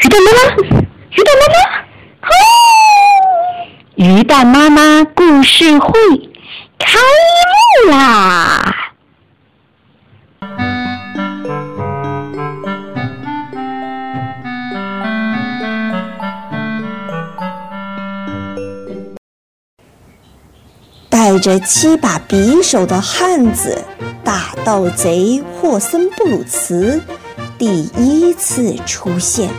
鱼蛋妈妈，鱼蛋妈妈，哦！鱼蛋妈妈故事会开幕啦！带着七把匕首的汉子大盗贼霍森布鲁茨第一次出现。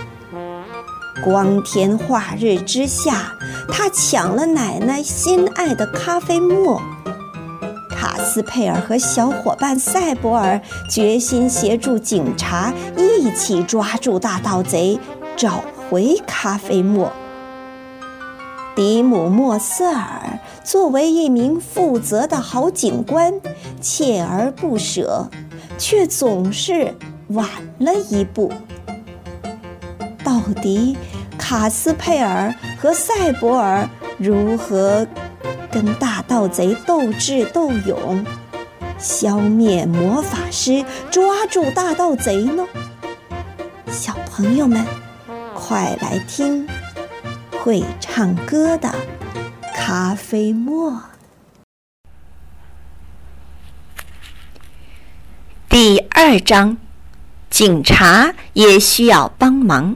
光天化日之下，他抢了奶奶心爱的咖啡沫。卡斯佩尔和小伙伴赛博尔决心协助警察一起抓住大盗贼，找回咖啡沫。迪姆莫瑟尔作为一名负责的好警官，锲而不舍，却总是晚了一步。奥迪卡斯佩尔和赛博尔如何跟大盗贼斗智斗勇，消灭魔法师，抓住大盗贼呢？小朋友们，快来听！会唱歌的咖啡沫。第二章，警察也需要帮忙。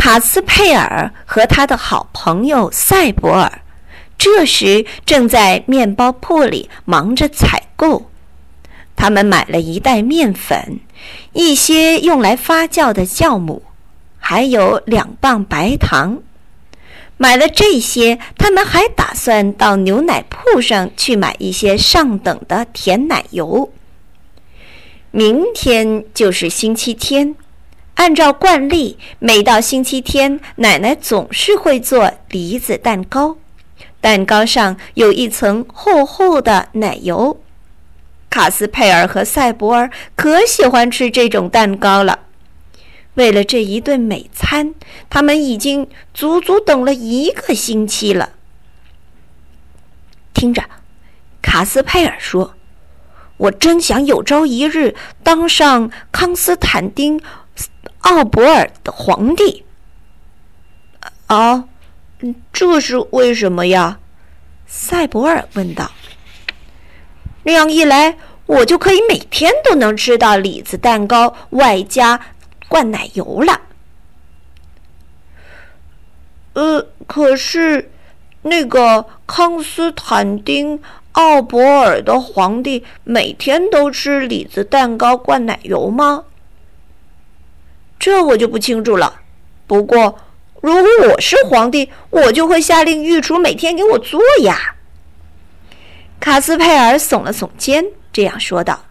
卡斯佩尔和他的好朋友赛博尔这时正在面包铺里忙着采购。他们买了一袋面粉，一些用来发酵的酵母。还有两磅白糖，买了这些，他们还打算到牛奶铺上去买一些上等的甜奶油。明天就是星期天，按照惯例，每到星期天，奶奶总是会做梨子蛋糕，蛋糕上有一层厚厚的奶油。卡斯佩尔和赛博尔可喜欢吃这种蛋糕了。为了这一顿美餐，他们已经足足等了一个星期了。听着，卡斯佩尔说：“我真想有朝一日当上康斯坦丁·奥博尔的皇帝。”啊，这是为什么呀？赛博尔问道。“那样一来，我就可以每天都能吃到李子蛋糕，外加……”灌奶油了。呃，可是那个康斯坦丁·奥博尔的皇帝每天都吃李子蛋糕、灌奶油吗？这我就不清楚了。不过，如果我是皇帝，我就会下令御厨每天给我做呀。卡斯佩尔耸了耸肩，这样说道：“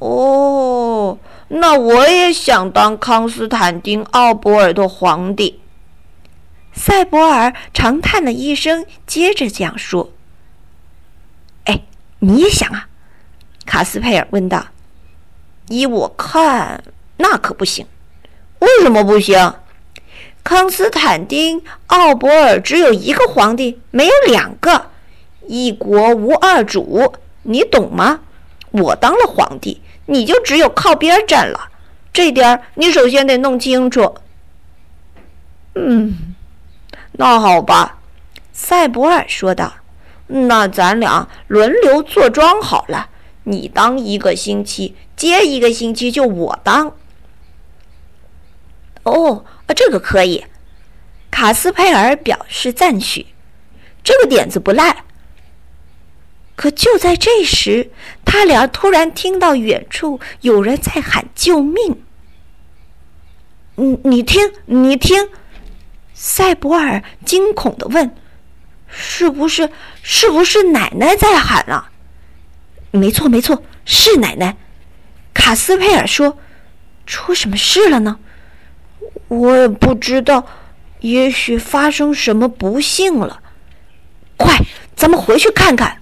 哦。”那我也想当康斯坦丁·奥博尔的皇帝。赛博尔长叹了一声，接着这样说：“哎，你也想啊？”卡斯佩尔问道。“依我看，那可不行。为什么不行？康斯坦丁·奥博尔只有一个皇帝，没有两个，一国无二主，你懂吗？我当了皇帝。”你就只有靠边站了，这点儿你首先得弄清楚。嗯，那好吧，赛博尔说道。那咱俩轮流坐庄好了，你当一个星期，接一个星期就我当。哦，这个可以。卡斯佩尔表示赞许，这个点子不赖。可就在这时，他俩突然听到远处有人在喊救命。你你听，你听，塞博尔惊恐的问：“是不是？是不是奶奶在喊啊？”“没错，没错，是奶奶。”卡斯佩尔说：“出什么事了呢？”“我也不知道，也许发生什么不幸了。”“快，咱们回去看看。”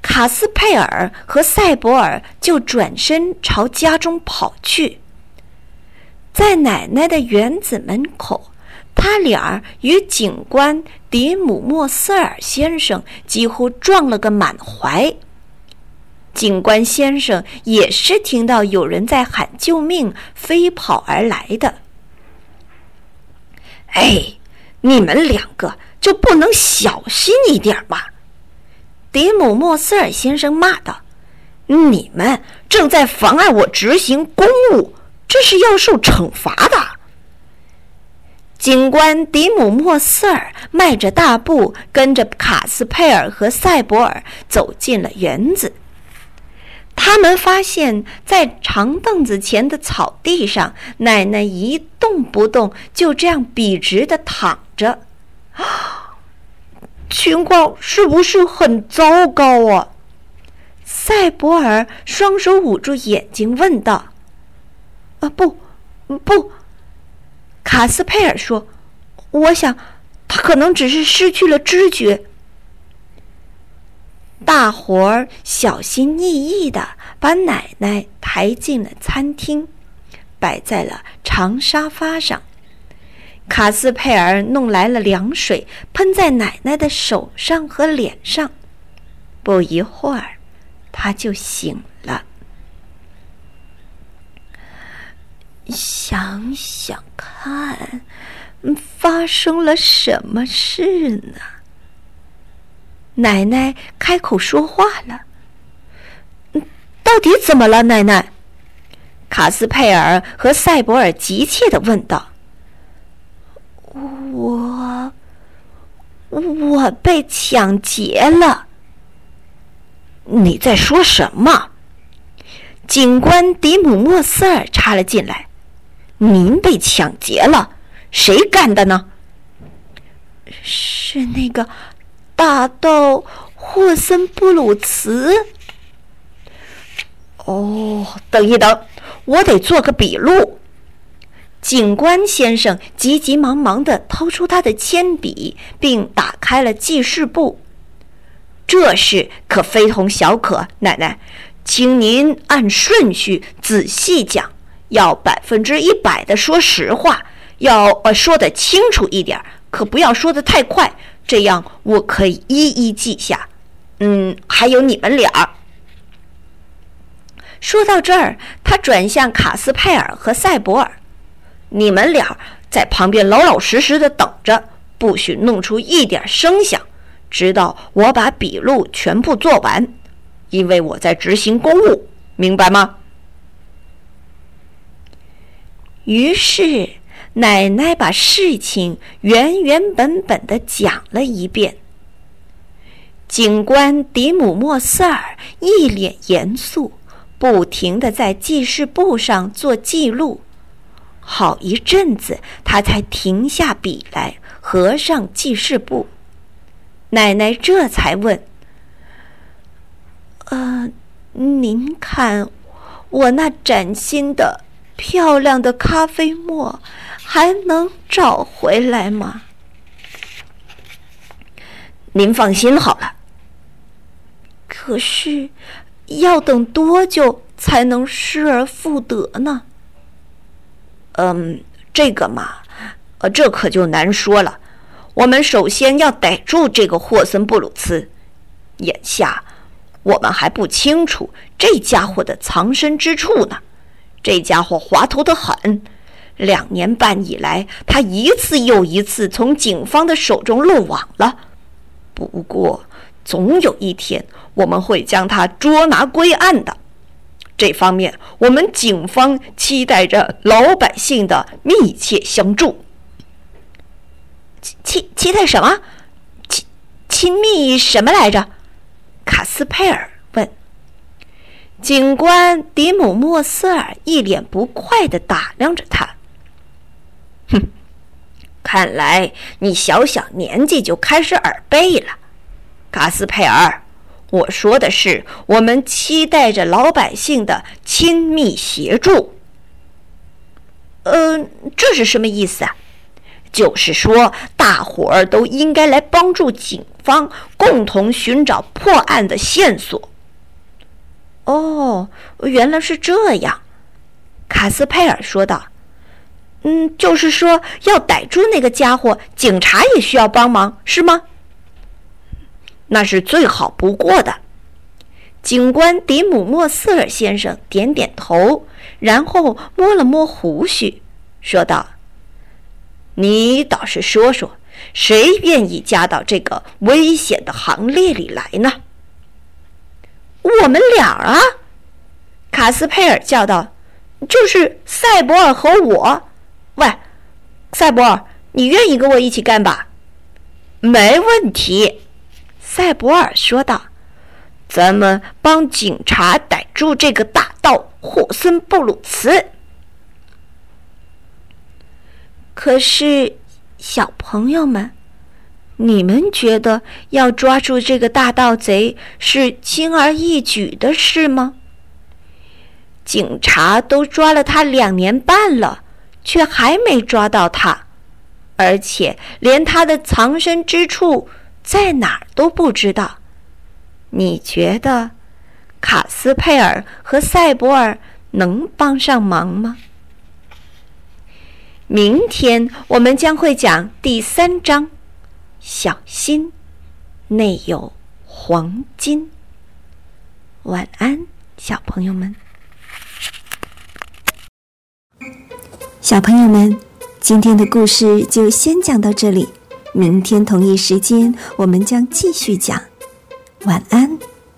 卡斯佩尔和赛博尔就转身朝家中跑去。在奶奶的园子门口，他俩与警官迪姆莫斯尔先生几乎撞了个满怀。警官先生也是听到有人在喊救命，飞跑而来的。哎，你们两个就不能小心一点吗？迪姆·莫斯尔先生骂道：“你们正在妨碍我执行公务，这是要受惩罚的。”警官迪姆·莫斯尔迈着大步，跟着卡斯佩尔和塞博尔走进了园子。他们发现，在长凳子前的草地上，奶奶一动不动，就这样笔直的躺着。情况是不是很糟糕啊？塞博尔双手捂住眼睛问道。“啊，不，不。”卡斯佩尔说：“我想，他可能只是失去了知觉。”大伙儿小心翼翼地把奶奶抬进了餐厅，摆在了长沙发上。卡斯佩尔弄来了凉水，喷在奶奶的手上和脸上。不一会儿，他就醒了。想想看，发生了什么事呢？奶奶开口说话了：“到底怎么了，奶奶？”卡斯佩尔和塞博尔急切的问道。“我……我被抢劫了。”你在说什么？警官迪姆·莫斯尔插了进来。您被抢劫了，谁干的呢？是那个大盗霍森布鲁茨。哦，等一等，我得做个笔录。警官先生急急忙忙的掏出他的铅笔，并打开了记事簿。这事可非同小可，奶奶，请您按顺序仔细讲。要百分之一百的说实话，要呃说的清楚一点，可不要说的太快，这样我可以一一记下。嗯，还有你们俩。说到这儿，他转向卡斯佩尔和塞博尔：“你们俩在旁边老老实实的等着，不许弄出一点声响，直到我把笔录全部做完，因为我在执行公务，明白吗？”于是，奶奶把事情原原本本的讲了一遍。警官迪姆·莫斯尔一脸严肃，不停的在记事簿上做记录。好一阵子，他才停下笔来，合上记事簿。奶奶这才问：“呃，您看，我那崭新的……”漂亮的咖啡沫还能找回来吗？您放心好了。可是，要等多久才能失而复得呢？嗯，这个嘛，呃，这可就难说了。我们首先要逮住这个霍森布鲁茨。眼下，我们还不清楚这家伙的藏身之处呢。这家伙滑头的很，两年半以来，他一次又一次从警方的手中漏网了。不过，总有一天我们会将他捉拿归案的。这方面，我们警方期待着老百姓的密切相助。期期待什么？亲亲密什么来着？卡斯佩尔问。警官迪姆·莫斯尔一脸不快地打量着他。哼，看来你小小年纪就开始耳背了，卡斯佩尔。我说的是，我们期待着老百姓的亲密协助。嗯，这是什么意思啊？就是说，大伙儿都应该来帮助警方，共同寻找破案的线索。哦，原来是这样，卡斯佩尔说道。“嗯，就是说要逮住那个家伙，警察也需要帮忙，是吗？”那是最好不过的。警官迪姆莫瑟尔先生点点头，然后摸了摸胡须，说道：“你倒是说说，谁愿意加到这个危险的行列里来呢？”“我们俩啊！”卡斯佩尔叫道，“就是赛博尔和我。喂，赛博尔，你愿意跟我一起干吧？”“没问题。”赛博尔说道。咱们帮警察逮住这个大盗霍森布鲁茨。可是，小朋友们，你们觉得要抓住这个大盗贼是轻而易举的事吗？警察都抓了他两年半了，却还没抓到他，而且连他的藏身之处在哪儿都不知道。你觉得卡斯佩尔和赛博尔能帮上忙吗？明天我们将会讲第三章，小心，内有黄金。晚安，小朋友们。小朋友们，今天的故事就先讲到这里，明天同一时间我们将继续讲。晚安。